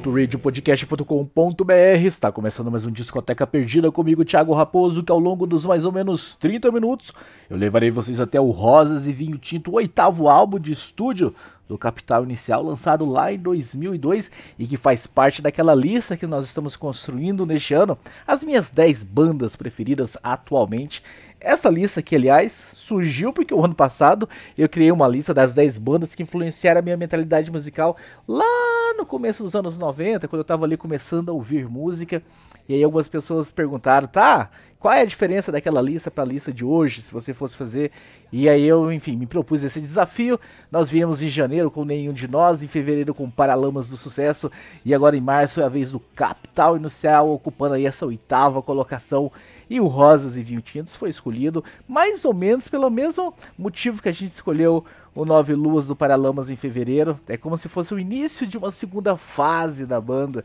autoradiopodcast.com.br, está começando mais um Discoteca Perdida comigo, Thiago Raposo, que ao longo dos mais ou menos 30 minutos eu levarei vocês até o Rosas e Vinho Tinto, o oitavo álbum de estúdio do Capital Inicial, lançado lá em 2002 e que faz parte daquela lista que nós estamos construindo neste ano, as minhas 10 bandas preferidas atualmente. Essa lista que, aliás, surgiu porque o ano passado eu criei uma lista das 10 bandas que influenciaram a minha mentalidade musical lá no começo dos anos 90, quando eu tava ali começando a ouvir música. E aí algumas pessoas perguntaram, tá, qual é a diferença daquela lista para a lista de hoje, se você fosse fazer? E aí eu, enfim, me propus esse desafio. Nós viemos em janeiro com Nenhum de Nós, em fevereiro com Paralamas do Sucesso, e agora em março é a vez do Capital Inicial, ocupando aí essa oitava colocação. E o Rosas e Vinho Tintos foi escolhido mais ou menos pelo mesmo motivo que a gente escolheu o Nove Luas do Paralamas em fevereiro. É como se fosse o início de uma segunda fase da banda.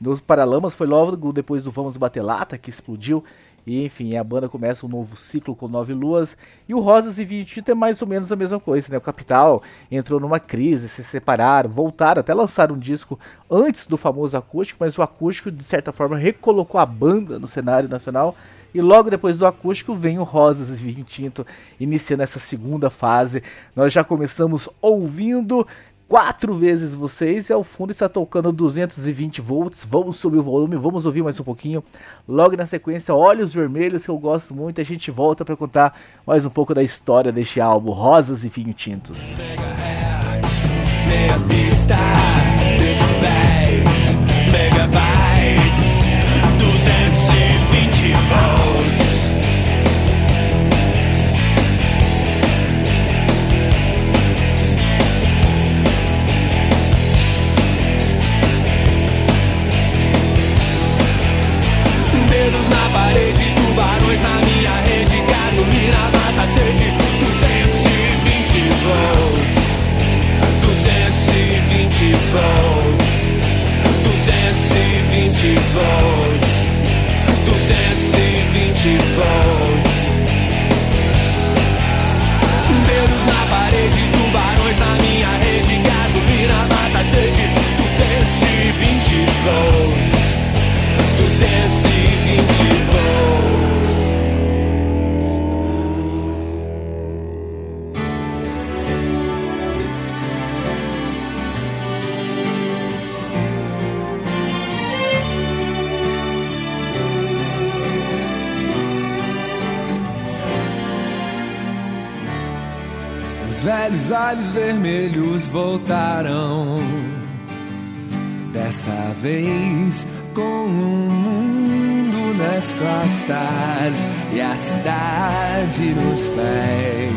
No Paralamas foi logo depois do Vamos Bater Lata, que explodiu E enfim, a banda começa um novo ciclo com Nove Luas. E o Rosas e Vinho Tinto é mais ou menos a mesma coisa, né? O Capital entrou numa crise, se separaram, voltaram, até lançaram um disco antes do famoso acústico, mas o acústico, de certa forma, recolocou a banda no cenário nacional. E logo depois do acústico vem o Rosas e Vinho Tinto, iniciando essa segunda fase. Nós já começamos ouvindo quatro vezes vocês e ao fundo está tocando 220 volts. Vamos subir o volume, vamos ouvir mais um pouquinho. Logo na sequência, Olhos Vermelhos, que eu gosto muito. A gente volta para contar mais um pouco da história deste álbum, Rosas e Vinho Tintos. Megabytes, 220 volts. Olhos vermelhos voltaram. Dessa vez com um mundo nas costas e a cidade nos pés.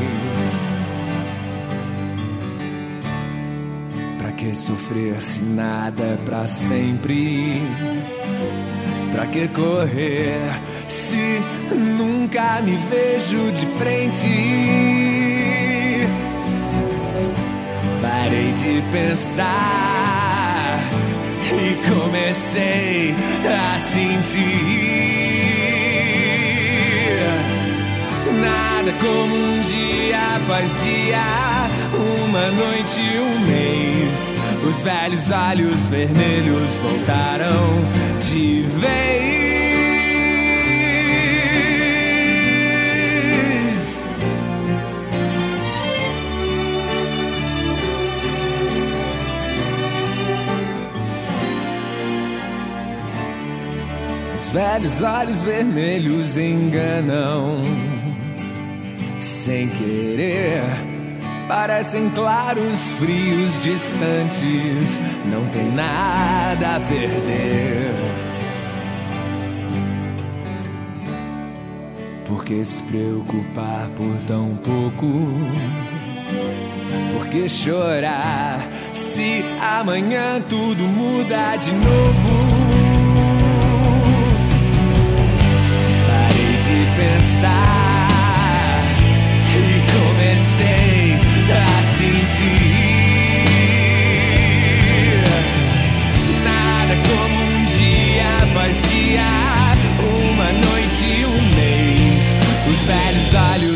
Pra que sofrer se nada é pra sempre? Pra que correr se nunca me vejo de frente? Parei de pensar e comecei a sentir nada como um dia após dia, uma noite e um mês. Os velhos olhos vermelhos voltaram de vez. Os velhos olhos vermelhos enganam sem querer. Parecem claros, frios, distantes, não tem nada a perder. Por que se preocupar por tão pouco? Por que chorar se amanhã tudo muda de novo? E comecei a sentir nada como um dia após dia, uma noite um mês. Os velhos olhos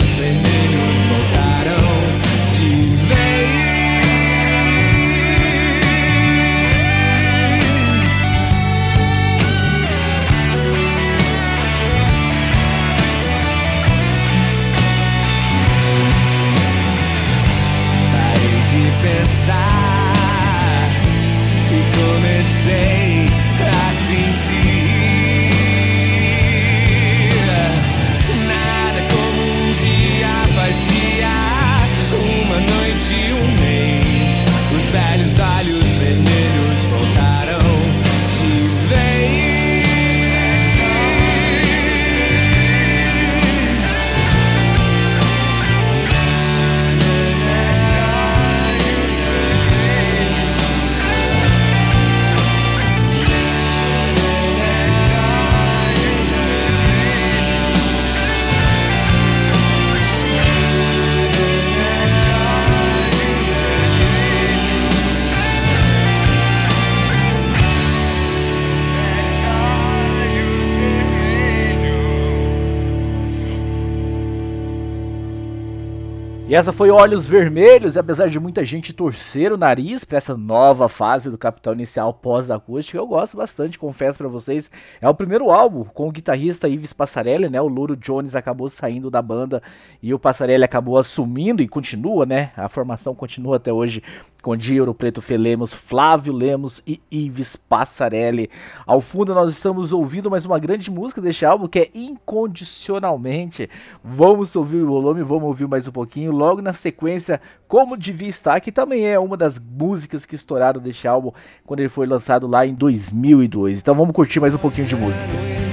E essa foi Olhos Vermelhos, e apesar de muita gente torcer o nariz para essa nova fase do Capital Inicial pós-acústica, eu gosto bastante, confesso para vocês. É o primeiro álbum com o guitarrista Ives Passarelli, né? O Louro Jones acabou saindo da banda e o Passarelli acabou assumindo e continua, né? A formação continua até hoje com Diouro Preto Felemos, Flávio Lemos e Ives Passarelli. Ao fundo nós estamos ouvindo mais uma grande música deste álbum que é Incondicionalmente. Vamos ouvir o volume, vamos ouvir mais um pouquinho. Logo na sequência, Como Devia Estar, que também é uma das músicas que estouraram deste álbum quando ele foi lançado lá em 2002. Então vamos curtir mais um pouquinho de música.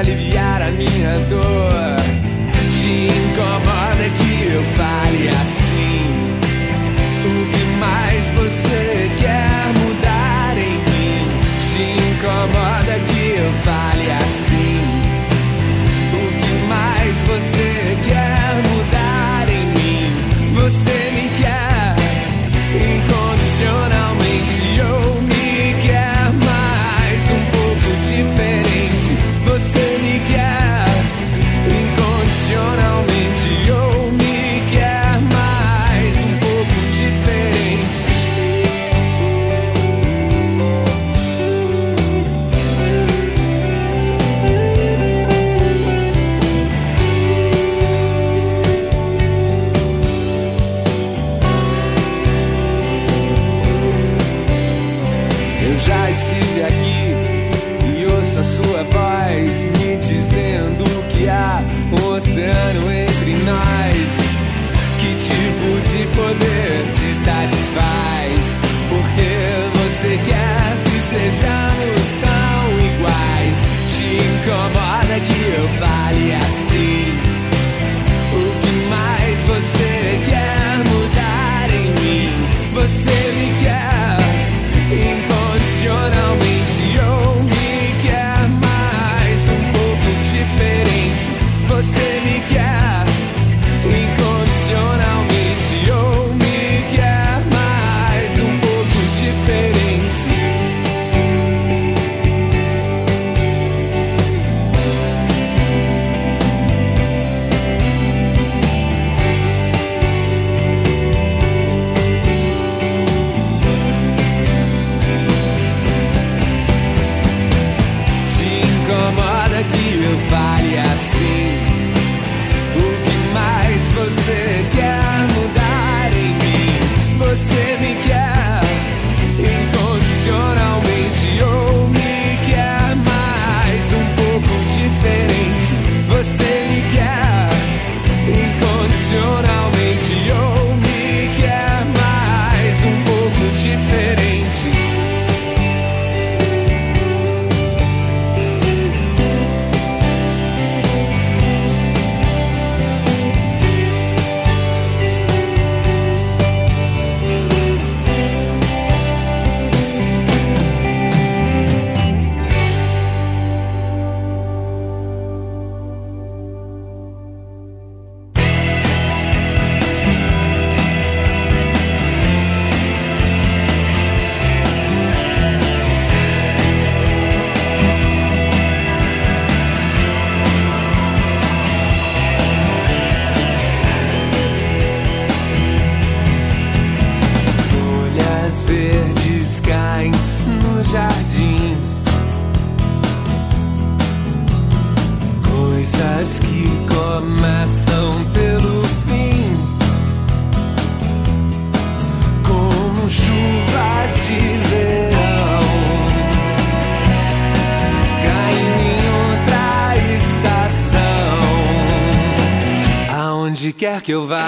Aliviar a minha dor. Que eu vá.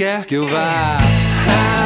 Quer que eu vá. Ah,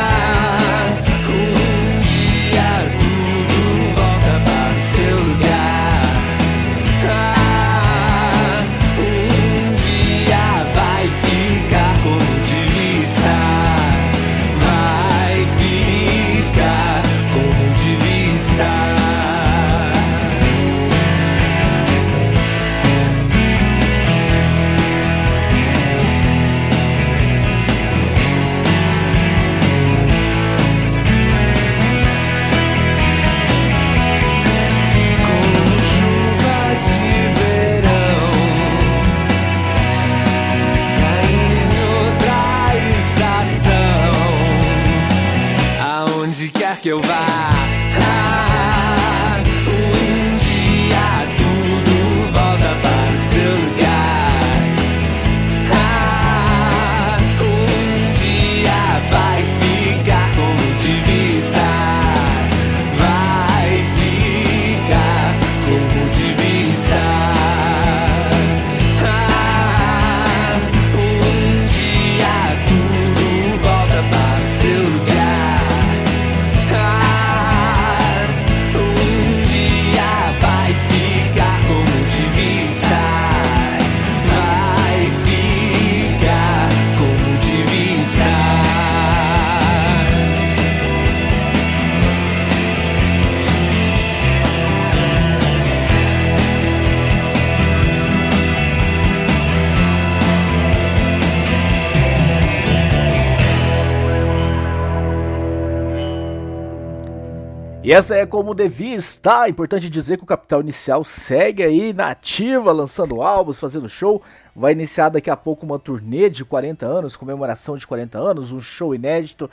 essa é como devia estar. Importante dizer que o Capital Inicial segue aí na ativa, lançando álbuns, fazendo show. Vai iniciar daqui a pouco uma turnê de 40 anos, comemoração de 40 anos, um show inédito.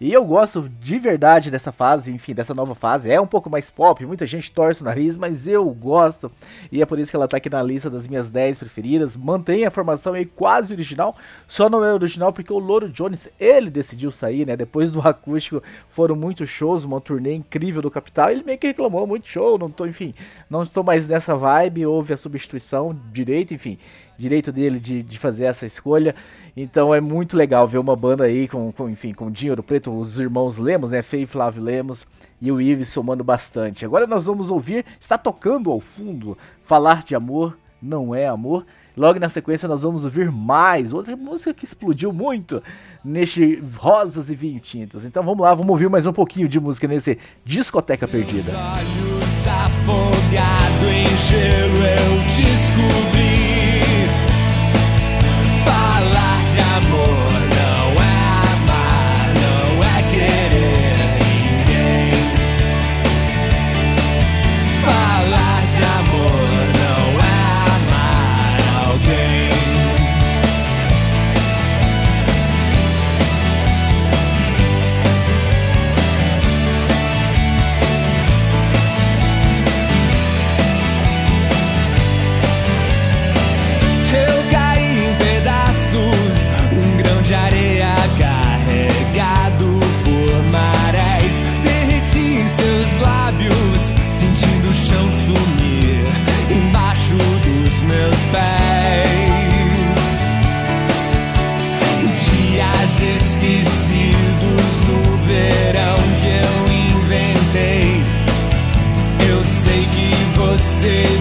E eu gosto de verdade dessa fase, enfim, dessa nova fase. É um pouco mais pop, muita gente torce o nariz, mas eu gosto. E é por isso que ela tá aqui na lista das minhas 10 preferidas. Mantém a formação aí quase original, só não é original porque o Loro Jones, ele decidiu sair, né? Depois do acústico, foram muitos shows, uma turnê incrível do Capital. Ele meio que reclamou muito show, não tô, enfim, não estou mais nessa vibe. Houve a substituição, direito, enfim, direito dele de, de fazer essa escolha. Então é muito legal ver uma banda aí com, com enfim, com Dinheiro Preto, os irmãos Lemos, né? Fei e Flávio Lemos e o Ives somando bastante. Agora nós vamos ouvir, está tocando ao fundo, Falar de Amor Não É Amor. Logo na sequência nós vamos ouvir mais, outra música que explodiu muito neste Rosas e Vinho Tintos. Então vamos lá, vamos ouvir mais um pouquinho de música nesse Discoteca Perdida. olhos afogado em easy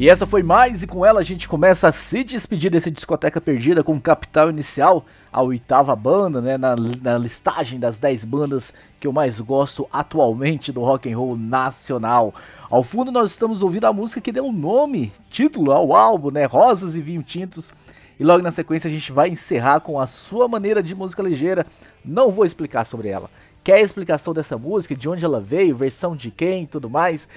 E essa foi mais, e com ela a gente começa a se despedir desse discoteca perdida com Capital Inicial, a oitava banda, né, na, na listagem das 10 bandas que eu mais gosto atualmente do rock and roll nacional. Ao fundo nós estamos ouvindo a música que deu nome, título ao álbum, né, Rosas e Vinho Tintos. E logo na sequência a gente vai encerrar com a sua maneira de música ligeira. Não vou explicar sobre ela. Quer a explicação dessa música, de onde ela veio, versão de quem e tudo mais?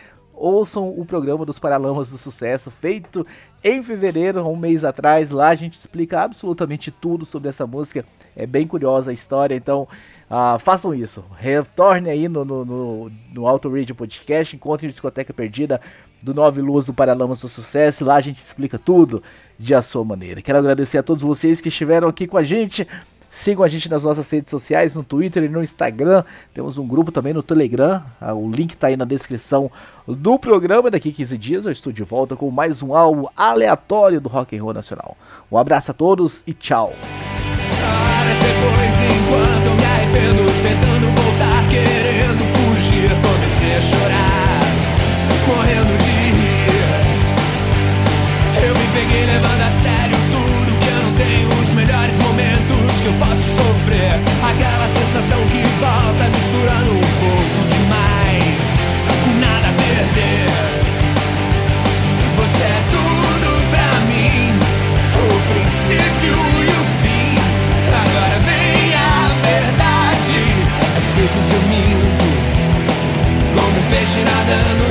Ouçam o programa dos Paralamas do Sucesso, feito em fevereiro, um mês atrás. Lá a gente explica absolutamente tudo sobre essa música. É bem curiosa a história, então ah, façam isso. Retorne aí no, no, no, no Auto Radio Podcast, encontrem a Discoteca Perdida do Nove Luz do Paralamas do Sucesso. Lá a gente explica tudo de a sua maneira. Quero agradecer a todos vocês que estiveram aqui com a gente. Sigam a gente nas nossas redes sociais, no Twitter e no Instagram. Temos um grupo também no Telegram. Ah, O link tá aí na descrição do programa. Daqui 15 dias eu estou de volta com mais um álbum aleatório do rock and roll nacional. Um abraço a todos e tchau. Horas depois, enquanto me arrependo, tentando voltar, querendo fugir, comecei a chorar, sensação que volta misturando um pouco demais, com nada a perder. Você é tudo pra mim, o princípio e o fim. Agora vem a verdade. Às vezes eu minto, como um peixe sem